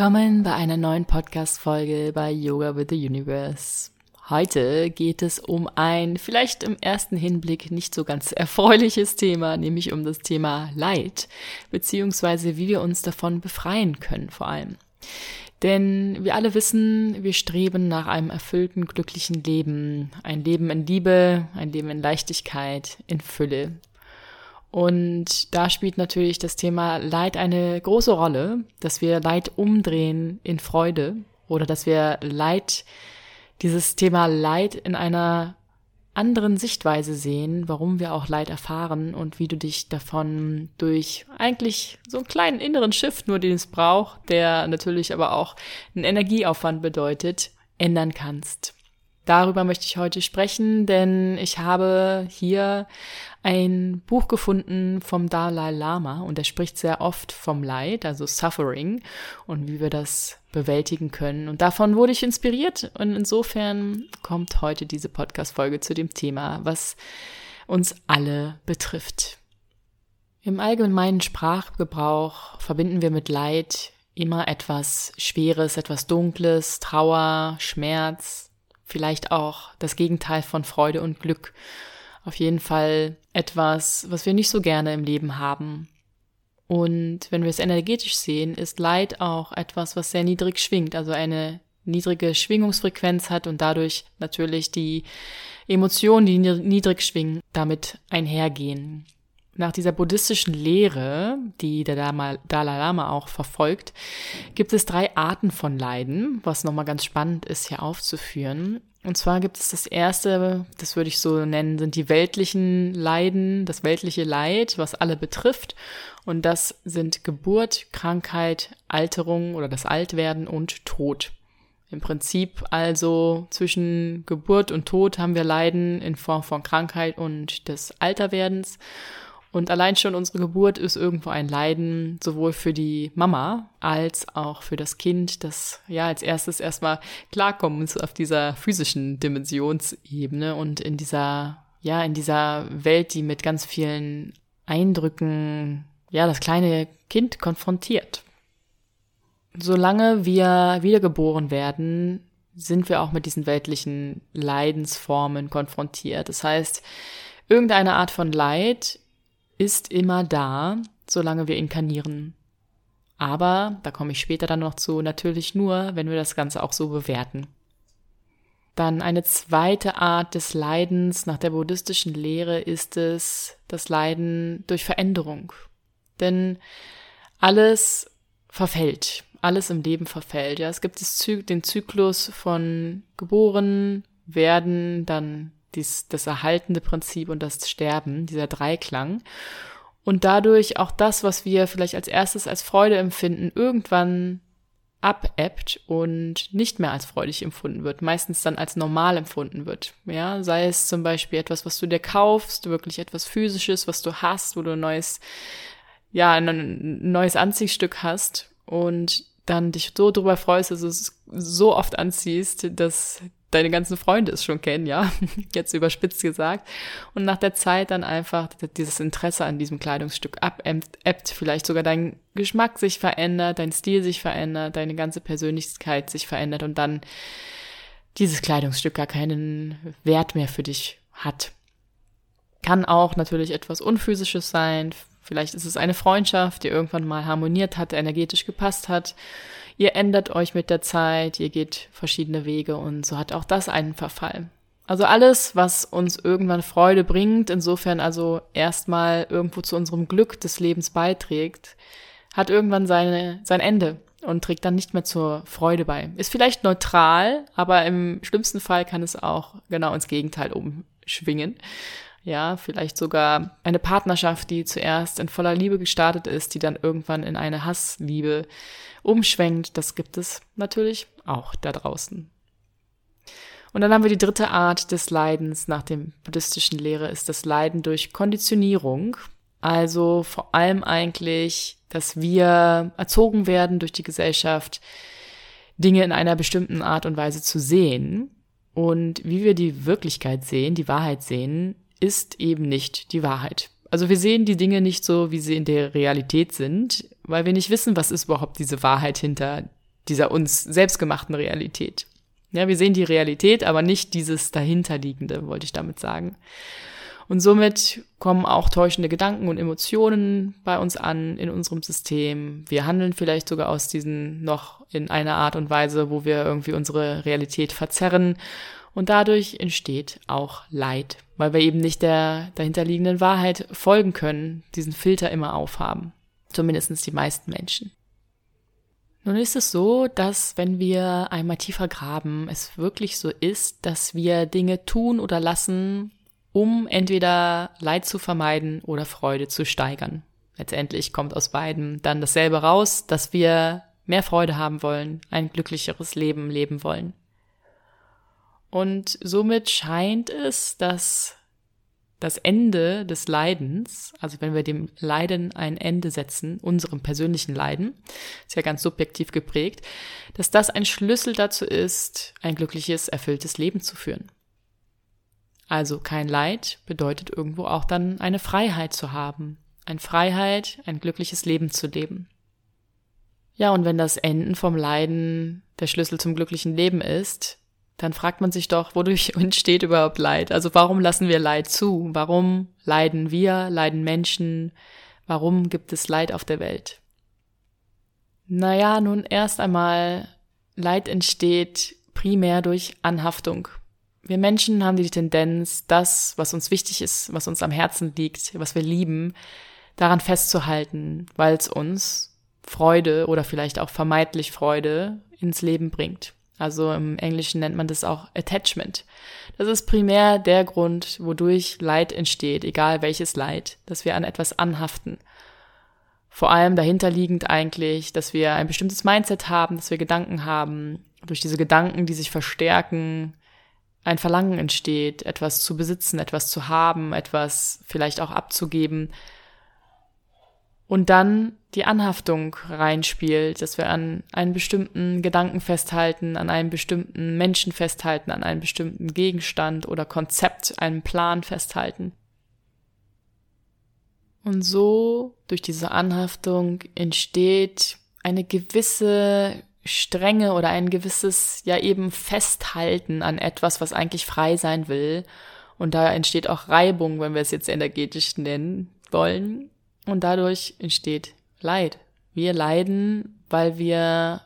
Willkommen bei einer neuen Podcast-Folge bei Yoga with the Universe. Heute geht es um ein vielleicht im ersten Hinblick nicht so ganz erfreuliches Thema, nämlich um das Thema Leid, beziehungsweise wie wir uns davon befreien können vor allem. Denn wir alle wissen, wir streben nach einem erfüllten, glücklichen Leben, ein Leben in Liebe, ein Leben in Leichtigkeit, in Fülle. Und da spielt natürlich das Thema Leid eine große Rolle, dass wir Leid umdrehen in Freude oder dass wir Leid, dieses Thema Leid in einer anderen Sichtweise sehen, warum wir auch Leid erfahren und wie du dich davon durch eigentlich so einen kleinen inneren Shift, nur den es braucht, der natürlich aber auch einen Energieaufwand bedeutet, ändern kannst. Darüber möchte ich heute sprechen, denn ich habe hier ein Buch gefunden vom Dalai Lama und er spricht sehr oft vom Leid, also Suffering und wie wir das bewältigen können. Und davon wurde ich inspiriert und insofern kommt heute diese Podcast-Folge zu dem Thema, was uns alle betrifft. Im allgemeinen Sprachgebrauch verbinden wir mit Leid immer etwas Schweres, etwas Dunkles, Trauer, Schmerz, vielleicht auch das Gegenteil von Freude und Glück auf jeden Fall etwas, was wir nicht so gerne im Leben haben. Und wenn wir es energetisch sehen, ist Leid auch etwas, was sehr niedrig schwingt, also eine niedrige Schwingungsfrequenz hat und dadurch natürlich die Emotionen, die niedrig schwingen, damit einhergehen. Nach dieser buddhistischen Lehre, die der Dalai Lama auch verfolgt, gibt es drei Arten von Leiden, was nochmal ganz spannend ist hier aufzuführen. Und zwar gibt es das erste, das würde ich so nennen, sind die weltlichen Leiden, das weltliche Leid, was alle betrifft. Und das sind Geburt, Krankheit, Alterung oder das Altwerden und Tod. Im Prinzip also zwischen Geburt und Tod haben wir Leiden in Form von Krankheit und des Alterwerdens. Und allein schon unsere Geburt ist irgendwo ein Leiden, sowohl für die Mama als auch für das Kind, das ja als erstes erstmal klarkommen muss auf dieser physischen Dimensionsebene und in dieser, ja, in dieser Welt, die mit ganz vielen Eindrücken, ja, das kleine Kind konfrontiert. Solange wir wiedergeboren werden, sind wir auch mit diesen weltlichen Leidensformen konfrontiert. Das heißt, irgendeine Art von Leid ist immer da, solange wir inkarnieren. Aber, da komme ich später dann noch zu, natürlich nur, wenn wir das Ganze auch so bewerten. Dann eine zweite Art des Leidens nach der buddhistischen Lehre ist es das Leiden durch Veränderung. Denn alles verfällt, alles im Leben verfällt. Ja, es gibt den Zyklus von geboren werden, dann dies, das erhaltende Prinzip und das Sterben, dieser Dreiklang. Und dadurch auch das, was wir vielleicht als erstes als Freude empfinden, irgendwann abebbt und nicht mehr als freudig empfunden wird, meistens dann als normal empfunden wird. Ja, sei es zum Beispiel etwas, was du dir kaufst, wirklich etwas physisches, was du hast, wo du ein neues, ja, ein neues Anziehstück hast und dann dich so drüber freust, dass du es so oft anziehst, dass deine ganzen Freunde es schon kennen, ja, jetzt überspitzt gesagt. Und nach der Zeit dann einfach dieses Interesse an diesem Kleidungsstück abebbt, vielleicht sogar dein Geschmack sich verändert, dein Stil sich verändert, deine ganze Persönlichkeit sich verändert und dann dieses Kleidungsstück gar keinen Wert mehr für dich hat. Kann auch natürlich etwas Unphysisches sein. Vielleicht ist es eine Freundschaft, die irgendwann mal harmoniert hat, energetisch gepasst hat Ihr ändert euch mit der Zeit, ihr geht verschiedene Wege und so hat auch das einen Verfall. Also alles, was uns irgendwann Freude bringt, insofern also erstmal irgendwo zu unserem Glück des Lebens beiträgt, hat irgendwann seine, sein Ende und trägt dann nicht mehr zur Freude bei. Ist vielleicht neutral, aber im schlimmsten Fall kann es auch genau ins Gegenteil umschwingen. Ja, vielleicht sogar eine Partnerschaft, die zuerst in voller Liebe gestartet ist, die dann irgendwann in eine Hassliebe umschwenkt. Das gibt es natürlich auch da draußen. Und dann haben wir die dritte Art des Leidens nach dem buddhistischen Lehre, ist das Leiden durch Konditionierung. Also vor allem eigentlich, dass wir erzogen werden durch die Gesellschaft, Dinge in einer bestimmten Art und Weise zu sehen. Und wie wir die Wirklichkeit sehen, die Wahrheit sehen, ist eben nicht die Wahrheit. Also wir sehen die Dinge nicht so, wie sie in der Realität sind, weil wir nicht wissen, was ist überhaupt diese Wahrheit hinter dieser uns selbstgemachten Realität. Ja, wir sehen die Realität, aber nicht dieses dahinterliegende, wollte ich damit sagen. Und somit kommen auch täuschende Gedanken und Emotionen bei uns an in unserem System. Wir handeln vielleicht sogar aus diesen noch in einer Art und Weise, wo wir irgendwie unsere Realität verzerren. Und dadurch entsteht auch Leid, weil wir eben nicht der dahinterliegenden Wahrheit folgen können, diesen Filter immer aufhaben. Zumindest die meisten Menschen. Nun ist es so, dass wenn wir einmal tiefer graben, es wirklich so ist, dass wir Dinge tun oder lassen, um entweder Leid zu vermeiden oder Freude zu steigern. Letztendlich kommt aus beiden dann dasselbe raus, dass wir mehr Freude haben wollen, ein glücklicheres Leben leben wollen. Und somit scheint es, dass das Ende des Leidens, also wenn wir dem Leiden ein Ende setzen, unserem persönlichen Leiden, ist ja ganz subjektiv geprägt, dass das ein Schlüssel dazu ist, ein glückliches, erfülltes Leben zu führen. Also kein Leid bedeutet irgendwo auch dann eine Freiheit zu haben. Eine Freiheit, ein glückliches Leben zu leben. Ja, und wenn das Enden vom Leiden der Schlüssel zum glücklichen Leben ist, dann fragt man sich doch, wodurch entsteht überhaupt Leid? Also warum lassen wir Leid zu? Warum leiden wir, leiden Menschen? Warum gibt es Leid auf der Welt? Naja, nun erst einmal, Leid entsteht primär durch Anhaftung. Wir Menschen haben die Tendenz, das, was uns wichtig ist, was uns am Herzen liegt, was wir lieben, daran festzuhalten, weil es uns Freude oder vielleicht auch vermeintlich Freude ins Leben bringt. Also im Englischen nennt man das auch Attachment. Das ist primär der Grund, wodurch Leid entsteht, egal welches Leid, dass wir an etwas anhaften. Vor allem dahinterliegend eigentlich, dass wir ein bestimmtes Mindset haben, dass wir Gedanken haben, durch diese Gedanken, die sich verstärken, ein Verlangen entsteht, etwas zu besitzen, etwas zu haben, etwas vielleicht auch abzugeben. Und dann die Anhaftung reinspielt, dass wir an einen bestimmten Gedanken festhalten, an einem bestimmten Menschen festhalten, an einem bestimmten Gegenstand oder Konzept, einem Plan festhalten. Und so durch diese Anhaftung entsteht eine gewisse Strenge oder ein gewisses, ja eben Festhalten an etwas, was eigentlich frei sein will. Und da entsteht auch Reibung, wenn wir es jetzt energetisch nennen wollen. Und dadurch entsteht Leid. Wir leiden, weil wir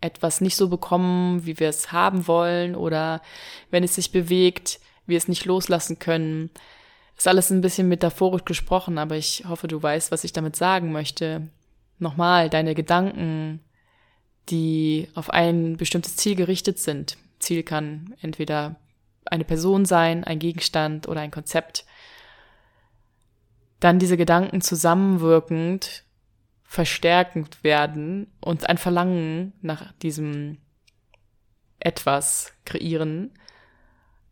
etwas nicht so bekommen, wie wir es haben wollen, oder wenn es sich bewegt, wir es nicht loslassen können. Ist alles ein bisschen metaphorisch gesprochen, aber ich hoffe, du weißt, was ich damit sagen möchte. Nochmal, deine Gedanken, die auf ein bestimmtes Ziel gerichtet sind. Ziel kann entweder eine Person sein, ein Gegenstand oder ein Konzept. Dann diese Gedanken zusammenwirkend verstärkend werden und ein Verlangen nach diesem etwas kreieren.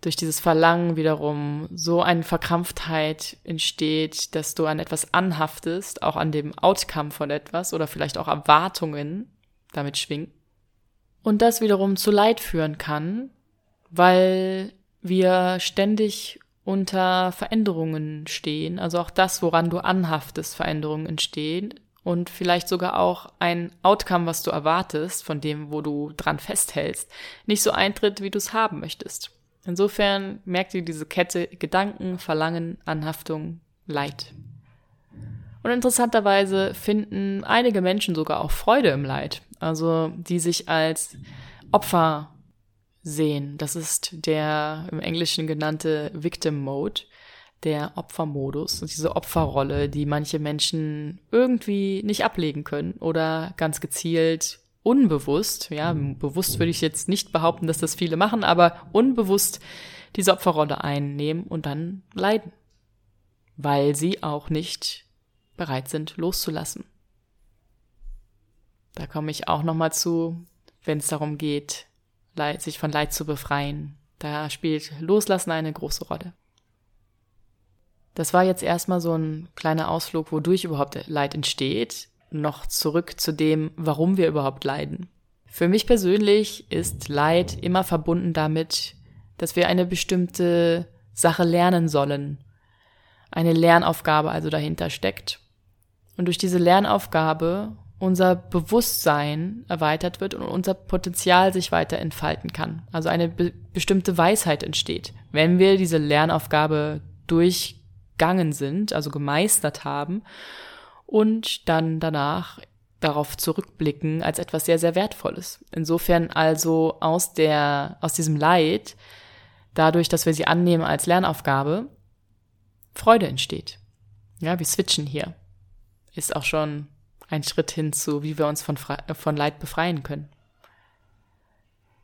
Durch dieses Verlangen wiederum so eine Verkrampftheit entsteht, dass du an etwas anhaftest, auch an dem Outcome von etwas oder vielleicht auch Erwartungen, damit schwingen. Und das wiederum zu Leid führen kann, weil wir ständig unter Veränderungen stehen. Also auch das, woran du anhaftest, Veränderungen entstehen. Und vielleicht sogar auch ein Outcome, was du erwartest, von dem, wo du dran festhältst, nicht so eintritt, wie du es haben möchtest. Insofern merkt ihr diese Kette Gedanken, Verlangen, Anhaftung, Leid. Und interessanterweise finden einige Menschen sogar auch Freude im Leid also die sich als Opfer sehen. Das ist der im Englischen genannte Victim Mode, der Opfermodus und diese Opferrolle, die manche Menschen irgendwie nicht ablegen können oder ganz gezielt unbewusst, ja, bewusst würde ich jetzt nicht behaupten, dass das viele machen, aber unbewusst diese Opferrolle einnehmen und dann leiden, weil sie auch nicht bereit sind loszulassen. Da komme ich auch nochmal zu, wenn es darum geht, Leid, sich von Leid zu befreien. Da spielt Loslassen eine große Rolle. Das war jetzt erstmal so ein kleiner Ausflug, wodurch überhaupt Leid entsteht. Noch zurück zu dem, warum wir überhaupt leiden. Für mich persönlich ist Leid immer verbunden damit, dass wir eine bestimmte Sache lernen sollen. Eine Lernaufgabe also dahinter steckt. Und durch diese Lernaufgabe unser Bewusstsein erweitert wird und unser Potenzial sich weiter entfalten kann. Also eine be bestimmte Weisheit entsteht. Wenn wir diese Lernaufgabe durchgangen sind, also gemeistert haben und dann danach darauf zurückblicken als etwas sehr, sehr Wertvolles. Insofern also aus der, aus diesem Leid, dadurch, dass wir sie annehmen als Lernaufgabe, Freude entsteht. Ja, wir switchen hier. Ist auch schon ein Schritt hin zu, wie wir uns von, von Leid befreien können.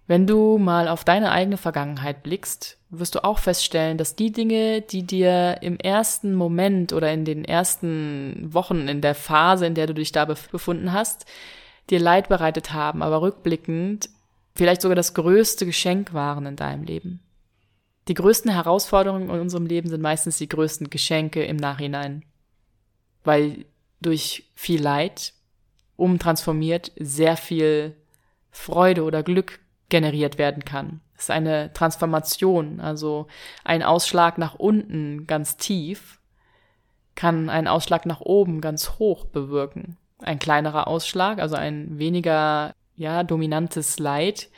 Wenn du mal auf deine eigene Vergangenheit blickst, wirst du auch feststellen, dass die Dinge, die dir im ersten Moment oder in den ersten Wochen, in der Phase, in der du dich da befunden hast, dir Leid bereitet haben, aber rückblickend vielleicht sogar das größte Geschenk waren in deinem Leben. Die größten Herausforderungen in unserem Leben sind meistens die größten Geschenke im Nachhinein, weil durch viel Leid umtransformiert sehr viel Freude oder Glück generiert werden kann. Es ist eine Transformation, also ein Ausschlag nach unten ganz tief kann einen Ausschlag nach oben ganz hoch bewirken. Ein kleinerer Ausschlag, also ein weniger ja dominantes Leid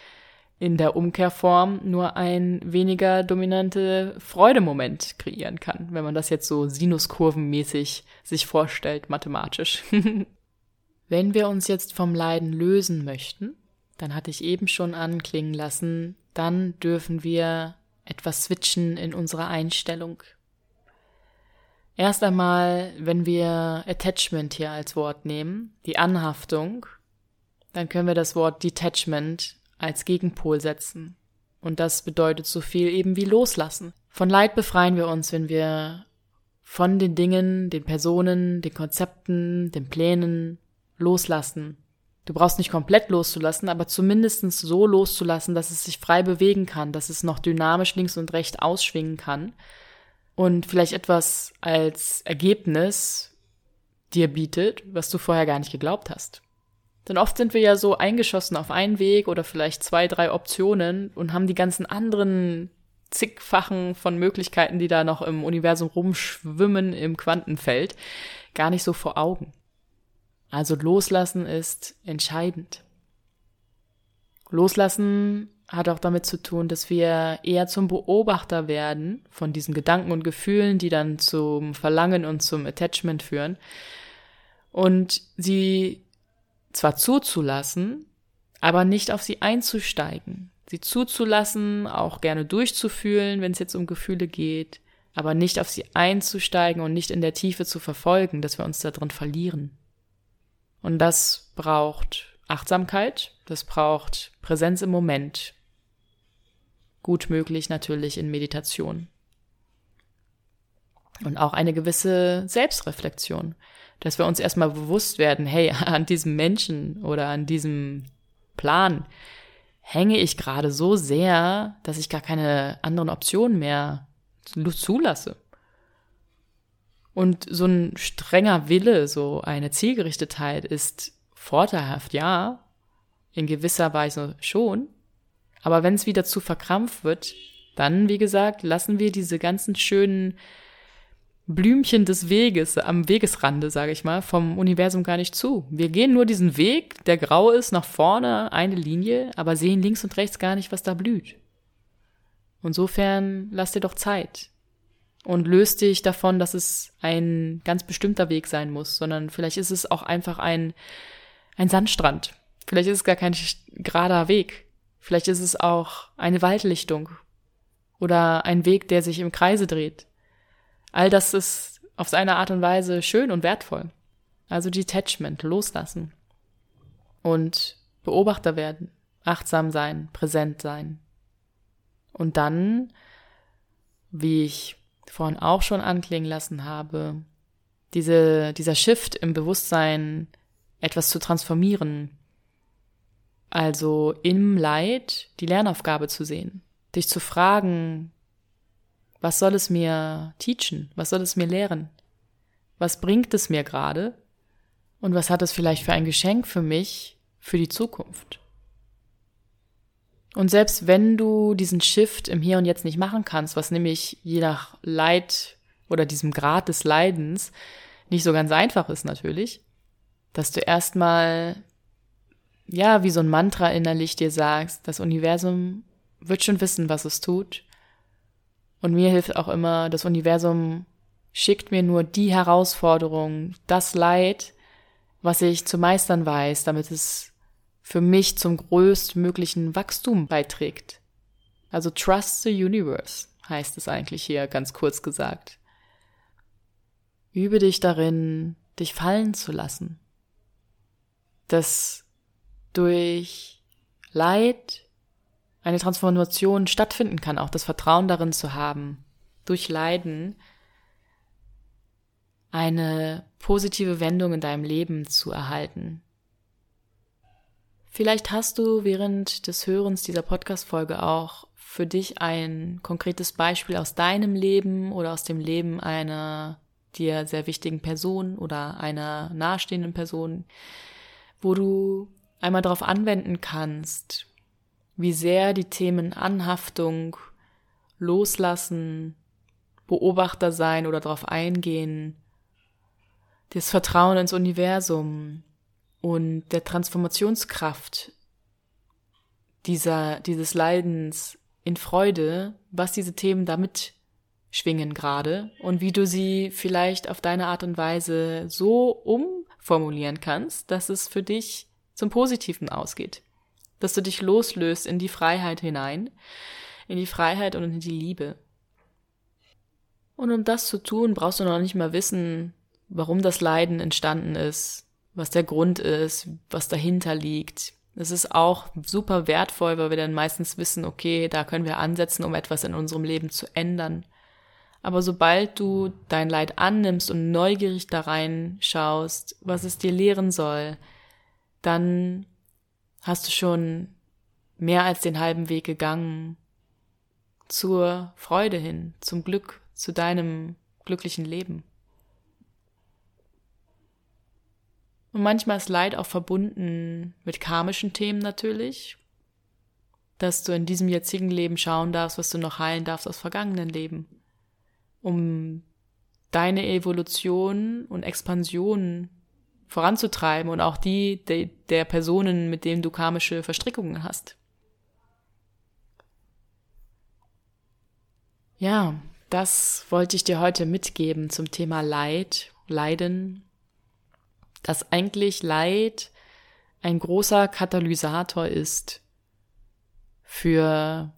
in der Umkehrform nur ein weniger dominante Freudemoment kreieren kann, wenn man das jetzt so sinuskurvenmäßig sich vorstellt, mathematisch. wenn wir uns jetzt vom Leiden lösen möchten, dann hatte ich eben schon anklingen lassen, dann dürfen wir etwas switchen in unserer Einstellung. Erst einmal, wenn wir Attachment hier als Wort nehmen, die Anhaftung, dann können wir das Wort Detachment als Gegenpol setzen. Und das bedeutet so viel eben wie loslassen. Von Leid befreien wir uns, wenn wir von den Dingen, den Personen, den Konzepten, den Plänen loslassen. Du brauchst nicht komplett loszulassen, aber zumindest so loszulassen, dass es sich frei bewegen kann, dass es noch dynamisch links und rechts ausschwingen kann und vielleicht etwas als Ergebnis dir bietet, was du vorher gar nicht geglaubt hast. Denn oft sind wir ja so eingeschossen auf einen Weg oder vielleicht zwei, drei Optionen und haben die ganzen anderen zigfachen von Möglichkeiten, die da noch im Universum rumschwimmen im Quantenfeld, gar nicht so vor Augen. Also loslassen ist entscheidend. Loslassen hat auch damit zu tun, dass wir eher zum Beobachter werden von diesen Gedanken und Gefühlen, die dann zum Verlangen und zum Attachment führen. Und sie zwar zuzulassen, aber nicht auf sie einzusteigen. Sie zuzulassen, auch gerne durchzufühlen, wenn es jetzt um Gefühle geht, aber nicht auf sie einzusteigen und nicht in der Tiefe zu verfolgen, dass wir uns da drin verlieren. Und das braucht Achtsamkeit, das braucht Präsenz im Moment. Gut möglich natürlich in Meditation. Und auch eine gewisse Selbstreflexion dass wir uns erstmal bewusst werden, hey, an diesem Menschen oder an diesem Plan hänge ich gerade so sehr, dass ich gar keine anderen Optionen mehr zulasse. Und so ein strenger Wille, so eine Zielgerichtetheit ist vorteilhaft, ja, in gewisser Weise schon. Aber wenn es wieder zu verkrampft wird, dann, wie gesagt, lassen wir diese ganzen schönen Blümchen des Weges, am Wegesrande, sage ich mal, vom Universum gar nicht zu. Wir gehen nur diesen Weg, der grau ist, nach vorne, eine Linie, aber sehen links und rechts gar nicht, was da blüht. Insofern lass dir doch Zeit und löst dich davon, dass es ein ganz bestimmter Weg sein muss, sondern vielleicht ist es auch einfach ein, ein Sandstrand. Vielleicht ist es gar kein gerader Weg. Vielleicht ist es auch eine Waldlichtung oder ein Weg, der sich im Kreise dreht. All das ist auf seine Art und Weise schön und wertvoll. Also Detachment, loslassen. Und Beobachter werden, achtsam sein, präsent sein. Und dann, wie ich vorhin auch schon anklingen lassen habe, diese, dieser Shift im Bewusstsein, etwas zu transformieren. Also im Leid die Lernaufgabe zu sehen, dich zu fragen, was soll es mir teachen? Was soll es mir lehren? Was bringt es mir gerade? Und was hat es vielleicht für ein Geschenk für mich, für die Zukunft? Und selbst wenn du diesen Shift im Hier und Jetzt nicht machen kannst, was nämlich je nach Leid oder diesem Grad des Leidens nicht so ganz einfach ist natürlich, dass du erstmal, ja, wie so ein Mantra innerlich dir sagst, das Universum wird schon wissen, was es tut. Und mir hilft auch immer, das Universum schickt mir nur die Herausforderung, das Leid, was ich zu meistern weiß, damit es für mich zum größtmöglichen Wachstum beiträgt. Also trust the universe heißt es eigentlich hier ganz kurz gesagt. Übe dich darin, dich fallen zu lassen. Dass durch Leid eine Transformation stattfinden kann, auch das Vertrauen darin zu haben, durch Leiden eine positive Wendung in deinem Leben zu erhalten. Vielleicht hast du während des Hörens dieser Podcast-Folge auch für dich ein konkretes Beispiel aus deinem Leben oder aus dem Leben einer dir sehr wichtigen Person oder einer nahestehenden Person, wo du einmal darauf anwenden kannst, wie sehr die Themen Anhaftung, Loslassen, Beobachter sein oder darauf eingehen, das Vertrauen ins Universum und der Transformationskraft dieser, dieses Leidens in Freude, was diese Themen damit schwingen gerade und wie du sie vielleicht auf deine Art und Weise so umformulieren kannst, dass es für dich zum Positiven ausgeht. Dass du dich loslöst in die Freiheit hinein, in die Freiheit und in die Liebe. Und um das zu tun, brauchst du noch nicht mal wissen, warum das Leiden entstanden ist, was der Grund ist, was dahinter liegt. Das ist auch super wertvoll, weil wir dann meistens wissen, okay, da können wir ansetzen, um etwas in unserem Leben zu ändern. Aber sobald du dein Leid annimmst und neugierig da reinschaust, was es dir lehren soll, dann hast du schon mehr als den halben Weg gegangen zur Freude hin, zum Glück, zu deinem glücklichen Leben. Und manchmal ist Leid auch verbunden mit karmischen Themen natürlich, dass du in diesem jetzigen Leben schauen darfst, was du noch heilen darfst aus vergangenen Leben, um deine Evolution und Expansion voranzutreiben und auch die de, der Personen, mit denen du karmische Verstrickungen hast. Ja, das wollte ich dir heute mitgeben zum Thema Leid, Leiden dass eigentlich Leid ein großer Katalysator ist für,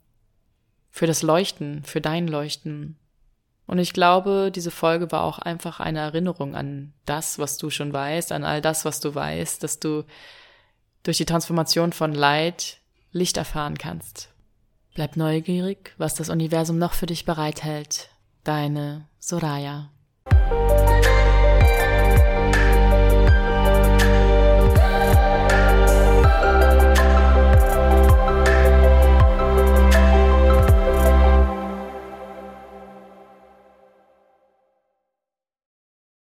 für das Leuchten, für dein Leuchten. Und ich glaube, diese Folge war auch einfach eine Erinnerung an das, was du schon weißt, an all das, was du weißt, dass du durch die Transformation von Leid Licht erfahren kannst. Bleib neugierig, was das Universum noch für dich bereithält. Deine Soraya.